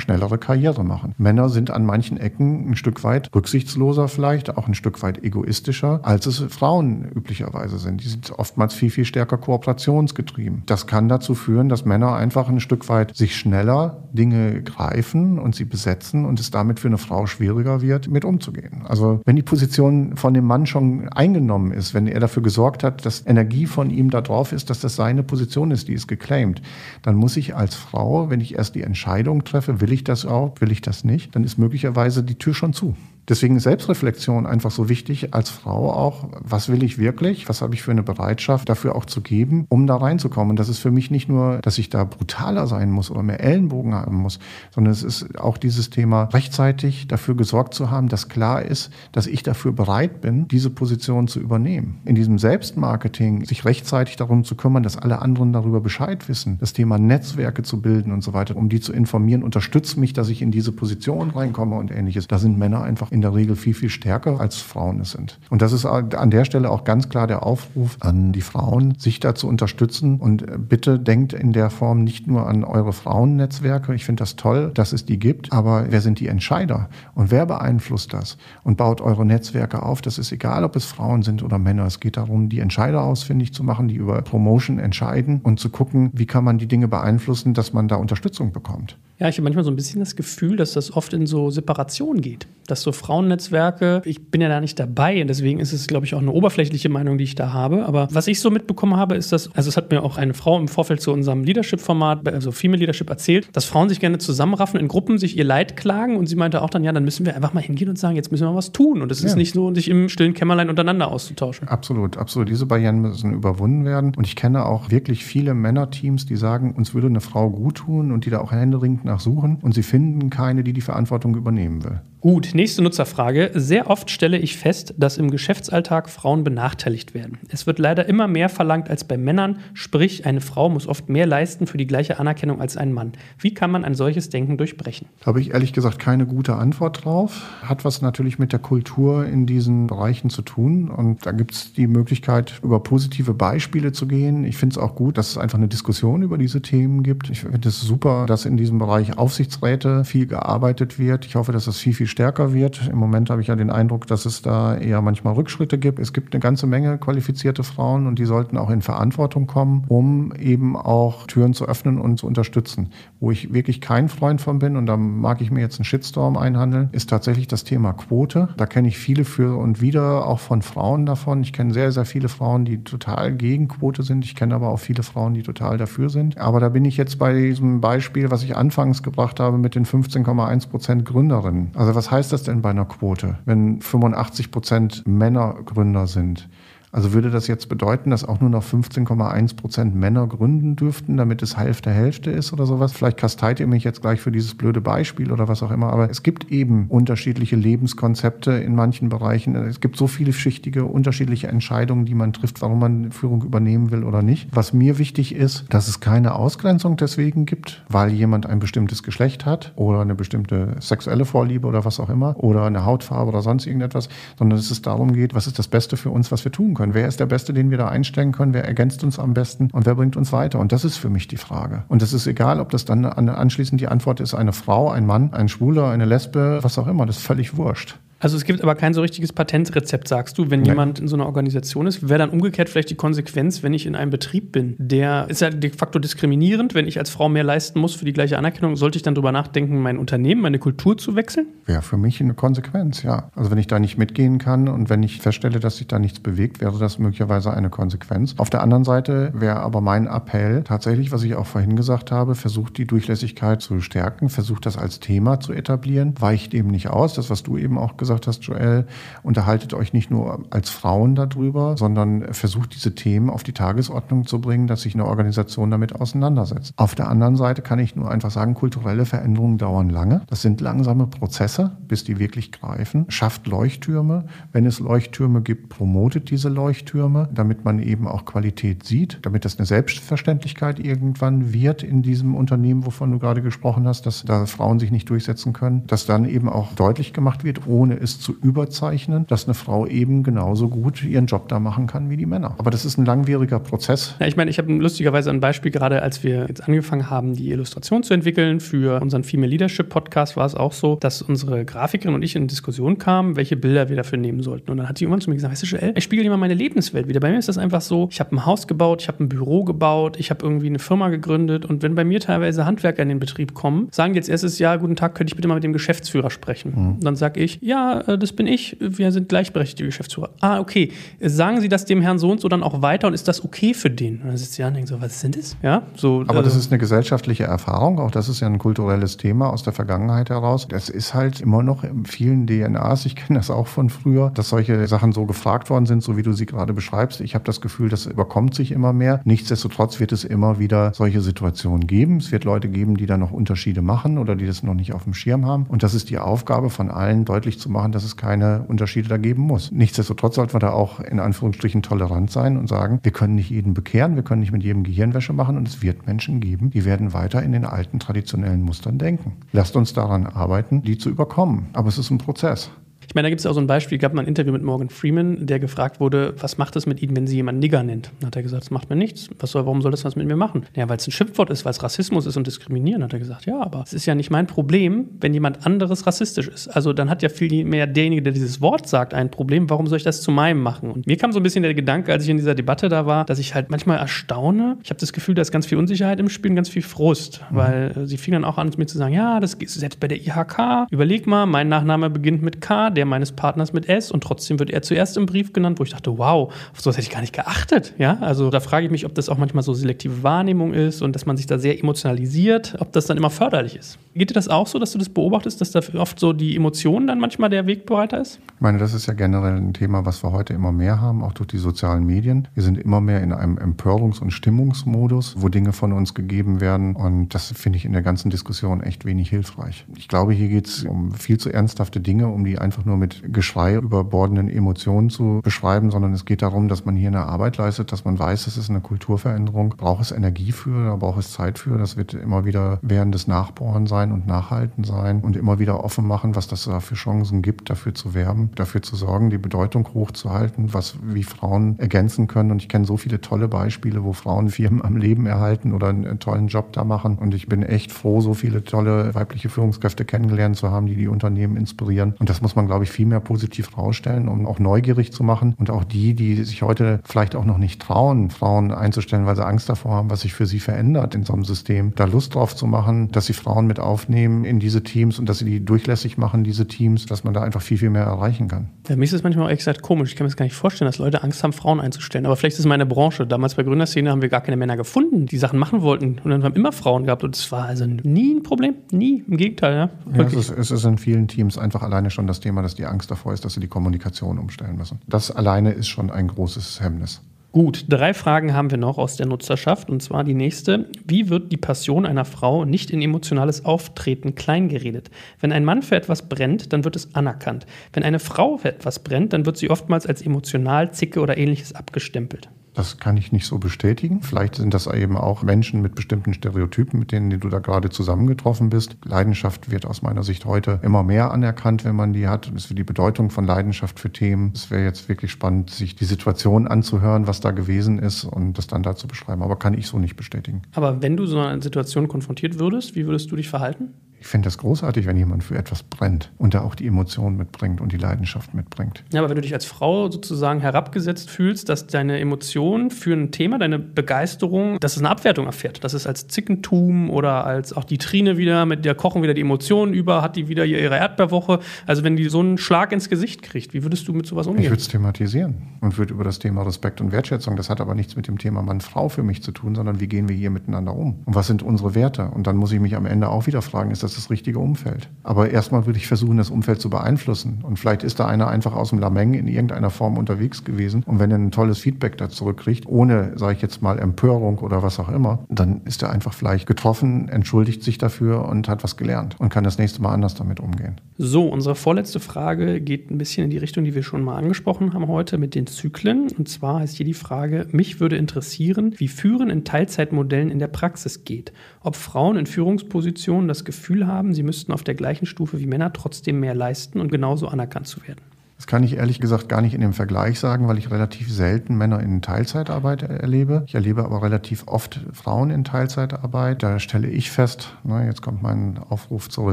schnellere Karriere mache. Männer sind an manchen Ecken ein Stück weit rücksichtsloser vielleicht, auch ein Stück weit egoistischer, als es Frauen üblicherweise sind. Die sind oftmals viel, viel stärker kooperationsgetrieben. Das kann dazu führen, dass Männer einfach ein Stück weit sich schneller Dinge greifen und sie besetzen und es damit für eine Frau schwieriger wird, mit umzugehen. Also wenn die Position von dem Mann schon eingenommen ist, wenn er dafür gesorgt hat, dass Energie von ihm da drauf ist, dass das seine Position ist, die ist geclaimed, dann muss ich als Frau, wenn ich erst die Entscheidung treffe, will ich das auch, will ich das nicht, dann ist möglicherweise die Tür schon zu. Deswegen ist Selbstreflexion einfach so wichtig als Frau auch. Was will ich wirklich? Was habe ich für eine Bereitschaft dafür auch zu geben, um da reinzukommen? Und das ist für mich nicht nur, dass ich da brutaler sein muss oder mehr Ellenbogen haben muss, sondern es ist auch dieses Thema, rechtzeitig dafür gesorgt zu haben, dass klar ist, dass ich dafür bereit bin, diese Position zu übernehmen. In diesem Selbstmarketing sich rechtzeitig darum zu kümmern, dass alle anderen darüber Bescheid wissen, das Thema Netzwerke zu bilden und so weiter, um die zu informieren, unterstützt mich, dass ich in diese Position reinkomme und ähnliches. Da sind Männer einfach in der Regel viel, viel stärker, als Frauen es sind. Und das ist an der Stelle auch ganz klar der Aufruf an die Frauen, sich da zu unterstützen. Und bitte denkt in der Form nicht nur an eure Frauennetzwerke. Ich finde das toll, dass es die gibt. Aber wer sind die Entscheider? Und wer beeinflusst das? Und baut eure Netzwerke auf. Das ist egal, ob es Frauen sind oder Männer. Es geht darum, die Entscheider ausfindig zu machen, die über Promotion entscheiden und zu gucken, wie kann man die Dinge beeinflussen, dass man da Unterstützung bekommt. Ja, ich habe manchmal so ein bisschen das Gefühl, dass das oft in so Separation geht. Dass so Frauennetzwerke, ich bin ja da nicht dabei und deswegen ist es, glaube ich, auch eine oberflächliche Meinung, die ich da habe. Aber was ich so mitbekommen habe, ist, dass, also es hat mir auch eine Frau im Vorfeld zu unserem Leadership-Format, also Female Leadership, erzählt, dass Frauen sich gerne zusammenraffen, in Gruppen sich ihr Leid klagen und sie meinte auch dann, ja, dann müssen wir einfach mal hingehen und sagen, jetzt müssen wir was tun. Und es ja. ist nicht so, sich im stillen Kämmerlein untereinander auszutauschen. Absolut, absolut. Diese Barrieren müssen überwunden werden. Und ich kenne auch wirklich viele Männerteams, die sagen, uns würde eine Frau gut tun und die da auch händeringend nachsuchen und sie finden keine, die die Verantwortung übernehmen will. Gut, nächste Nutzerfrage. Sehr oft stelle ich fest, dass im Geschäftsalltag Frauen benachteiligt werden. Es wird leider immer mehr verlangt als bei Männern, sprich eine Frau muss oft mehr leisten für die gleiche Anerkennung als ein Mann. Wie kann man ein solches Denken durchbrechen? Da habe ich ehrlich gesagt keine gute Antwort drauf. Hat was natürlich mit der Kultur in diesen Bereichen zu tun und da gibt es die Möglichkeit, über positive Beispiele zu gehen. Ich finde es auch gut, dass es einfach eine Diskussion über diese Themen gibt. Ich finde es super, dass in diesem Bereich Aufsichtsräte viel gearbeitet wird. Ich hoffe, dass das viel, viel stärker wird. Im Moment habe ich ja den Eindruck, dass es da eher manchmal Rückschritte gibt. Es gibt eine ganze Menge qualifizierte Frauen und die sollten auch in Verantwortung kommen, um eben auch Türen zu öffnen und zu unterstützen. Wo ich wirklich kein Freund von bin und da mag ich mir jetzt einen Shitstorm einhandeln, ist tatsächlich das Thema Quote. Da kenne ich viele für und wieder auch von Frauen davon. Ich kenne sehr, sehr viele Frauen, die total gegen Quote sind. Ich kenne aber auch viele Frauen, die total dafür sind. Aber da bin ich jetzt bei diesem Beispiel, was ich anfangs gebracht habe mit den 15,1 Prozent Gründerinnen. Also was was heißt das denn bei einer Quote, wenn 85 Prozent Männer Gründer sind? Also würde das jetzt bedeuten, dass auch nur noch 15,1 Prozent Männer gründen dürften, damit es Hälfte Hälfte ist oder sowas? Vielleicht kasteit ihr mich jetzt gleich für dieses blöde Beispiel oder was auch immer, aber es gibt eben unterschiedliche Lebenskonzepte in manchen Bereichen. Es gibt so vielschichtige, unterschiedliche Entscheidungen, die man trifft, warum man Führung übernehmen will oder nicht. Was mir wichtig ist, dass es keine Ausgrenzung deswegen gibt, weil jemand ein bestimmtes Geschlecht hat oder eine bestimmte sexuelle Vorliebe oder was auch immer oder eine Hautfarbe oder sonst irgendetwas, sondern dass es darum geht, was ist das Beste für uns, was wir tun können können. Wer ist der Beste, den wir da einstellen können? Wer ergänzt uns am besten? Und wer bringt uns weiter? Und das ist für mich die Frage. Und es ist egal, ob das dann anschließend die Antwort ist, eine Frau, ein Mann, ein Schwuler, eine Lesbe, was auch immer. Das ist völlig wurscht. Also es gibt aber kein so richtiges Patentrezept, sagst du, wenn Nein. jemand in so einer Organisation ist. Wäre dann umgekehrt vielleicht die Konsequenz, wenn ich in einem Betrieb bin, der ist ja de facto diskriminierend, wenn ich als Frau mehr leisten muss für die gleiche Anerkennung, sollte ich dann darüber nachdenken, mein Unternehmen, meine Kultur zu wechseln? Wäre für mich eine Konsequenz, ja. Also wenn ich da nicht mitgehen kann und wenn ich feststelle, dass sich da nichts bewegt, wäre das möglicherweise eine Konsequenz. Auf der anderen Seite wäre aber mein Appell tatsächlich, was ich auch vorhin gesagt habe, versucht die Durchlässigkeit zu stärken, versucht das als Thema zu etablieren, weicht eben nicht aus, das was du eben auch gesagt hast, Joel, unterhaltet euch nicht nur als Frauen darüber, sondern versucht diese Themen auf die Tagesordnung zu bringen, dass sich eine Organisation damit auseinandersetzt. Auf der anderen Seite kann ich nur einfach sagen, kulturelle Veränderungen dauern lange. Das sind langsame Prozesse, bis die wirklich greifen. Schafft Leuchttürme. Wenn es Leuchttürme gibt, promotet diese Leuchttürme, damit man eben auch Qualität sieht, damit das eine Selbstverständlichkeit irgendwann wird in diesem Unternehmen, wovon du gerade gesprochen hast, dass da Frauen sich nicht durchsetzen können, dass dann eben auch deutlich gemacht wird, ohne es zu überzeichnen, dass eine Frau eben genauso gut ihren Job da machen kann wie die Männer. Aber das ist ein langwieriger Prozess. Ja, ich meine, ich habe lustigerweise ein Beispiel, gerade als wir jetzt angefangen haben, die Illustration zu entwickeln für unseren Female Leadership Podcast, war es auch so, dass unsere Grafikerin und ich in Diskussion kamen, welche Bilder wir dafür nehmen sollten. Und dann hat sie irgendwann zu mir gesagt, weißt du, Joel, ich spiegel dir mal meine Lebenswelt wieder. Bei mir ist das einfach so, ich habe ein Haus gebaut, ich habe ein Büro gebaut, ich habe irgendwie eine Firma gegründet und wenn bei mir teilweise Handwerker in den Betrieb kommen, sagen jetzt erstes Jahr, guten Tag, könnte ich bitte mal mit dem Geschäftsführer sprechen. Mhm. Und dann sage ich, ja, äh, das bin ich, wir sind gleichberechtigte Geschäftsführer. Ah, okay. Sagen Sie das dem Herrn so und so dann auch weiter und ist das okay für den? Und dann sitzt sie an und denkt so, was sind das? Ja, so. Aber äh, das ist eine gesellschaftliche Erfahrung, auch das ist ja ein kulturelles Thema aus der Vergangenheit heraus. Das ist halt immer noch in vielen DNAs, ich kenne das auch von früher, dass solche Sachen so gefragt worden sind, so wie du sie gerade beschreibst. Ich habe das Gefühl, das überkommt sich immer mehr. Nichtsdestotrotz wird es immer wieder solche Situationen geben. Es wird Leute geben, die da noch Unterschiede machen oder die das noch nicht auf dem Schirm haben. Und das ist die Aufgabe von allen, deutlich zu machen, dass es keine Unterschiede da geben muss. Nichtsdestotrotz sollten wir da auch in Anführungsstrichen tolerant sein und sagen, wir können nicht jeden bekehren, wir können nicht mit jedem Gehirnwäsche machen und es wird Menschen geben, die werden weiter in den alten traditionellen Mustern denken. Lasst uns daran arbeiten, die zu überkommen. Aber es ist ein Prozess. Ich meine, da gibt es auch so ein Beispiel, gab mal ein Interview mit Morgan Freeman, der gefragt wurde, was macht es mit Ihnen, wenn Sie jemanden Nigger nennt? Dann hat er gesagt, das macht mir nichts. Was soll, warum soll das was mit mir machen? Ja, weil es ein Schimpfwort ist, weil es Rassismus ist und Diskriminieren, hat er gesagt. Ja, aber es ist ja nicht mein Problem, wenn jemand anderes rassistisch ist. Also dann hat ja viel mehr derjenige, der dieses Wort sagt, ein Problem. Warum soll ich das zu meinem machen? Und mir kam so ein bisschen der Gedanke, als ich in dieser Debatte da war, dass ich halt manchmal erstaune. Ich habe das Gefühl, da ist ganz viel Unsicherheit im Spiel und ganz viel Frust, mhm. weil äh, sie fingen dann auch an, mir zu sagen, ja, das ist selbst bei der IHK. Überleg mal, mein Nachname beginnt mit K, der meines Partners mit S und trotzdem wird er zuerst im Brief genannt, wo ich dachte, wow, auf sowas hätte ich gar nicht geachtet. Ja, also da frage ich mich, ob das auch manchmal so selektive Wahrnehmung ist und dass man sich da sehr emotionalisiert, ob das dann immer förderlich ist. Geht dir das auch so, dass du das beobachtest, dass da oft so die Emotionen dann manchmal der Wegbereiter ist? Ich meine, das ist ja generell ein Thema, was wir heute immer mehr haben, auch durch die sozialen Medien. Wir sind immer mehr in einem Empörungs- und Stimmungsmodus, wo Dinge von uns gegeben werden und das finde ich in der ganzen Diskussion echt wenig hilfreich. Ich glaube, hier geht es um viel zu ernsthafte Dinge, um die einfach nur mit Geschrei überbordenden Emotionen zu beschreiben, sondern es geht darum, dass man hier eine Arbeit leistet, dass man weiß, es ist eine Kulturveränderung, braucht es Energie für, da braucht es Zeit für. Das wird immer wieder während des Nachbohren sein und Nachhalten sein und immer wieder offen machen, was das da für Chancen gibt, dafür zu werben, dafür zu sorgen, die Bedeutung hochzuhalten, was wie Frauen ergänzen können. Und ich kenne so viele tolle Beispiele, wo Frauen Firmen am Leben erhalten oder einen tollen Job da machen. Und ich bin echt froh, so viele tolle weibliche Führungskräfte kennengelernt zu haben, die die Unternehmen inspirieren. Und das muss man, glaube ich, viel mehr positiv rausstellen, um auch neugierig zu machen. Und auch die, die sich heute vielleicht auch noch nicht trauen, Frauen einzustellen, weil sie Angst davor haben, was sich für sie verändert in so einem System, da Lust drauf zu machen, dass sie Frauen mit aufnehmen in diese Teams und dass sie die durchlässig machen, diese Teams, dass man da einfach viel, viel mehr erreichen kann. Ja, mir ist es manchmal auch ehrlich gesagt komisch. Ich kann mir das gar nicht vorstellen, dass Leute Angst haben, Frauen einzustellen. Aber vielleicht ist es meine Branche. Damals bei Gründerszene haben wir gar keine Männer gefunden, die Sachen machen wollten. Und dann haben immer Frauen gehabt. Und es war also nie ein Problem. Nie. Im Gegenteil. Ja, ja es, ist, es ist in vielen Teams einfach alleine schon das Thema, dass die Angst davor ist, dass sie die Kommunikation umstellen müssen. Das alleine ist schon ein großes Hemmnis. Gut, drei Fragen haben wir noch aus der Nutzerschaft. Und zwar die nächste. Wie wird die Passion einer Frau nicht in emotionales Auftreten kleingeredet? Wenn ein Mann für etwas brennt, dann wird es anerkannt. Wenn eine Frau für etwas brennt, dann wird sie oftmals als emotional, zicke oder ähnliches abgestempelt. Das kann ich nicht so bestätigen. Vielleicht sind das eben auch Menschen mit bestimmten Stereotypen, mit denen du da gerade zusammengetroffen bist. Leidenschaft wird aus meiner Sicht heute immer mehr anerkannt, wenn man die hat. Das ist die Bedeutung von Leidenschaft für Themen. Es wäre jetzt wirklich spannend, sich die Situation anzuhören, was da gewesen ist und das dann da zu beschreiben. Aber kann ich so nicht bestätigen. Aber wenn du so eine Situation konfrontiert würdest, wie würdest du dich verhalten? Ich finde das großartig, wenn jemand für etwas brennt und da auch die Emotionen mitbringt und die Leidenschaft mitbringt. Ja, aber wenn du dich als Frau sozusagen herabgesetzt fühlst, dass deine Emotionen für ein Thema, deine Begeisterung, dass es eine Abwertung erfährt, dass es als Zickentum oder als auch die Trine wieder, mit der kochen wieder die Emotionen über, hat die wieder ihre Erdbeerwoche. Also wenn die so einen Schlag ins Gesicht kriegt, wie würdest du mit sowas umgehen? Ich würde es thematisieren und würde über das Thema Respekt und Wertschätzung, das hat aber nichts mit dem Thema Mann-Frau für mich zu tun, sondern wie gehen wir hier miteinander um? Und was sind unsere Werte? Und dann muss ich mich am Ende auch wieder fragen, ist das das richtige Umfeld. Aber erstmal würde ich versuchen, das Umfeld zu beeinflussen. Und vielleicht ist da einer einfach aus dem Lameng in irgendeiner Form unterwegs gewesen. Und wenn er ein tolles Feedback da zurückkriegt, ohne, sage ich jetzt mal, Empörung oder was auch immer, dann ist er einfach vielleicht getroffen, entschuldigt sich dafür und hat was gelernt und kann das nächste Mal anders damit umgehen. So, unsere vorletzte Frage geht ein bisschen in die Richtung, die wir schon mal angesprochen haben heute mit den Zyklen. Und zwar heißt hier die Frage, mich würde interessieren, wie Führen in Teilzeitmodellen in der Praxis geht. Ob Frauen in Führungspositionen das Gefühl haben, sie müssten auf der gleichen Stufe wie Männer trotzdem mehr leisten und genauso anerkannt zu werden. Das kann ich ehrlich gesagt gar nicht in dem Vergleich sagen, weil ich relativ selten Männer in Teilzeitarbeit erlebe. Ich erlebe aber relativ oft Frauen in Teilzeitarbeit. Da stelle ich fest, na, jetzt kommt mein Aufruf zur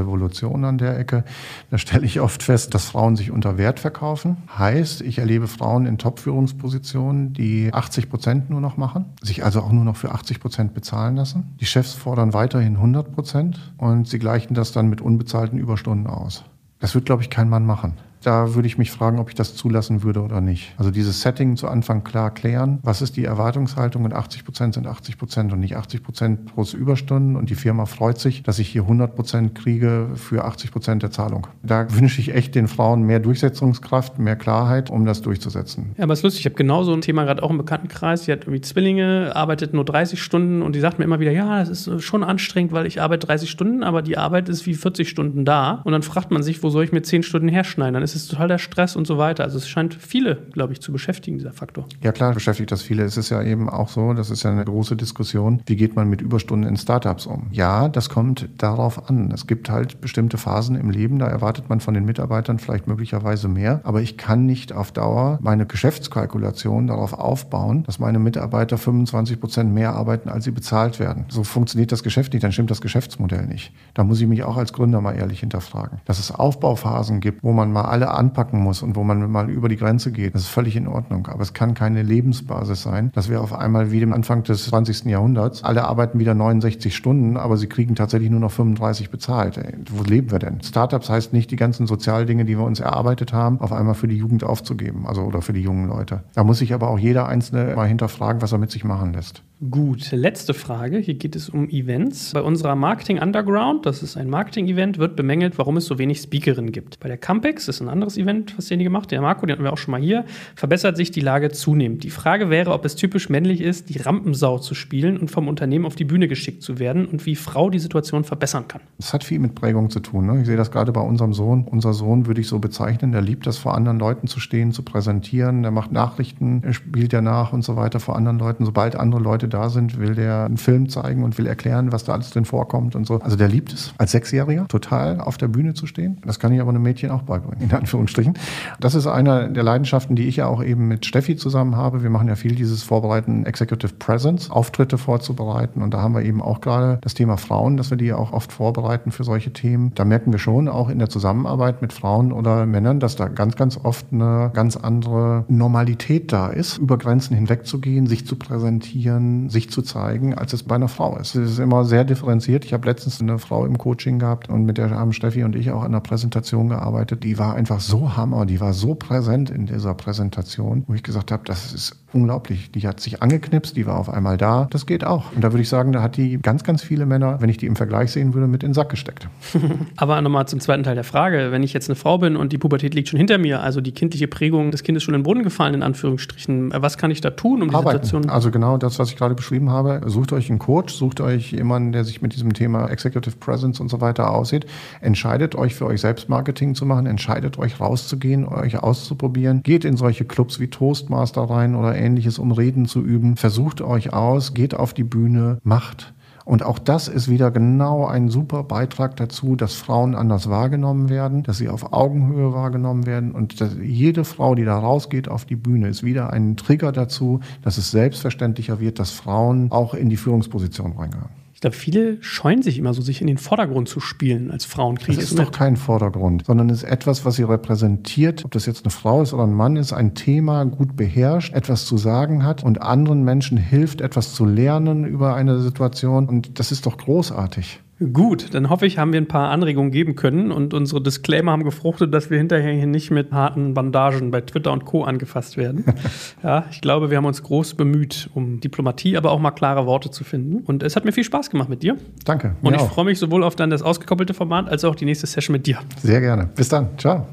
Revolution an der Ecke, da stelle ich oft fest, dass Frauen sich unter Wert verkaufen. Heißt, ich erlebe Frauen in Top-Führungspositionen, die 80 Prozent nur noch machen, sich also auch nur noch für 80 Prozent bezahlen lassen. Die Chefs fordern weiterhin 100 Prozent und sie gleichen das dann mit unbezahlten Überstunden aus. Das wird, glaube ich, kein Mann machen da würde ich mich fragen, ob ich das zulassen würde oder nicht. Also dieses Setting zu Anfang klar klären, was ist die Erwartungshaltung und 80 Prozent sind 80 Prozent und nicht 80 Prozent plus Überstunden und die Firma freut sich, dass ich hier 100 Prozent kriege für 80 Prozent der Zahlung. Da wünsche ich echt den Frauen mehr Durchsetzungskraft, mehr Klarheit, um das durchzusetzen. Ja, aber es ist lustig, ich habe genau so ein Thema gerade auch im Bekanntenkreis, die hat irgendwie Zwillinge, arbeitet nur 30 Stunden und die sagt mir immer wieder, ja, das ist schon anstrengend, weil ich arbeite 30 Stunden, aber die Arbeit ist wie 40 Stunden da und dann fragt man sich, wo soll ich mir 10 Stunden herschneiden? Dann ist es ist total der Stress und so weiter. Also es scheint viele, glaube ich, zu beschäftigen, dieser Faktor. Ja klar, beschäftigt das viele. Es ist ja eben auch so, das ist ja eine große Diskussion, wie geht man mit Überstunden in Startups um? Ja, das kommt darauf an. Es gibt halt bestimmte Phasen im Leben, da erwartet man von den Mitarbeitern vielleicht möglicherweise mehr, aber ich kann nicht auf Dauer meine Geschäftskalkulation darauf aufbauen, dass meine Mitarbeiter 25 Prozent mehr arbeiten, als sie bezahlt werden. So funktioniert das Geschäft nicht, dann stimmt das Geschäftsmodell nicht. Da muss ich mich auch als Gründer mal ehrlich hinterfragen. Dass es Aufbauphasen gibt, wo man mal alle anpacken muss und wo man mal über die Grenze geht, das ist völlig in Ordnung. Aber es kann keine Lebensbasis sein, dass wir auf einmal wie dem Anfang des 20. Jahrhunderts, alle arbeiten wieder 69 Stunden, aber sie kriegen tatsächlich nur noch 35 bezahlt. Wo leben wir denn? Startups heißt nicht, die ganzen Sozialdinge, die wir uns erarbeitet haben, auf einmal für die Jugend aufzugeben, also oder für die jungen Leute. Da muss sich aber auch jeder Einzelne mal hinterfragen, was er mit sich machen lässt. Gut, letzte Frage. Hier geht es um Events. Bei unserer Marketing Underground, das ist ein Marketing-Event, wird bemängelt, warum es so wenig Speakerinnen gibt. Bei der Campex, ist ein anderes Event, was derjenige macht, der Marco, den hatten wir auch schon mal hier, verbessert sich die Lage zunehmend. Die Frage wäre, ob es typisch männlich ist, die Rampensau zu spielen und vom Unternehmen auf die Bühne geschickt zu werden und wie Frau die Situation verbessern kann. Das hat viel mit Prägung zu tun. Ne? Ich sehe das gerade bei unserem Sohn. Unser Sohn würde ich so bezeichnen, der liebt es, vor anderen Leuten zu stehen, zu präsentieren. Der macht Nachrichten, er spielt ja nach und so weiter vor anderen Leuten. Sobald andere Leute da sind, will der einen Film zeigen und will erklären, was da alles drin vorkommt und so. Also der liebt es, als Sechsjähriger total auf der Bühne zu stehen. Das kann ich aber einem Mädchen auch beibringen, in Anführungsstrichen. Das ist einer der Leidenschaften, die ich ja auch eben mit Steffi zusammen habe. Wir machen ja viel dieses Vorbereiten, Executive Presence, Auftritte vorzubereiten. Und da haben wir eben auch gerade das Thema Frauen, dass wir die auch oft vorbereiten für solche Themen. Da merken wir schon auch in der Zusammenarbeit mit Frauen oder Männern, dass da ganz, ganz oft eine ganz andere Normalität da ist, über Grenzen hinwegzugehen, sich zu präsentieren, sich zu zeigen als es bei einer Frau ist. Es ist immer sehr differenziert. Ich habe letztens eine Frau im Coaching gehabt und mit der haben Steffi und ich auch in einer Präsentation gearbeitet. Die war einfach so hammer, die war so präsent in dieser Präsentation, wo ich gesagt habe, das ist unglaublich. Die hat sich angeknipst, die war auf einmal da. Das geht auch. Und da würde ich sagen, da hat die ganz, ganz viele Männer, wenn ich die im Vergleich sehen würde, mit in den Sack gesteckt. (laughs) Aber nochmal zum zweiten Teil der Frage. Wenn ich jetzt eine Frau bin und die Pubertät liegt schon hinter mir, also die kindliche Prägung des Kindes schon in den Boden gefallen, in Anführungsstrichen, was kann ich da tun, um die Arbeiten. Situation... Also genau das, was ich gerade beschrieben habe. Sucht euch einen Coach, sucht euch jemanden, der sich mit diesem Thema Executive Presence und so weiter aussieht. Entscheidet euch für euch selbst Marketing zu machen. Entscheidet euch rauszugehen, euch auszuprobieren. Geht in solche Clubs wie Toastmaster rein oder ähnliches, um Reden zu üben. Versucht euch aus, geht auf die Bühne, macht. Und auch das ist wieder genau ein super Beitrag dazu, dass Frauen anders wahrgenommen werden, dass sie auf Augenhöhe wahrgenommen werden. Und jede Frau, die da rausgeht auf die Bühne, ist wieder ein Trigger dazu, dass es selbstverständlicher wird, dass Frauen auch in die Führungsposition reingehen glaube, viele scheuen sich immer so, sich in den Vordergrund zu spielen als Frauenkrieg. Das ist doch kein Vordergrund, sondern es ist etwas, was sie repräsentiert, ob das jetzt eine Frau ist oder ein Mann ist, ein Thema gut beherrscht, etwas zu sagen hat und anderen Menschen hilft, etwas zu lernen über eine Situation. Und das ist doch großartig. Gut, dann hoffe ich, haben wir ein paar Anregungen geben können und unsere Disclaimer haben gefruchtet, dass wir hinterher hier nicht mit harten Bandagen bei Twitter und Co. angefasst werden. (laughs) ja, ich glaube, wir haben uns groß bemüht, um Diplomatie, aber auch mal klare Worte zu finden. Und es hat mir viel Spaß gemacht mit dir. Danke. Und ich freue mich sowohl auf dann das ausgekoppelte Format als auch die nächste Session mit dir. Sehr gerne. Bis dann. Ciao.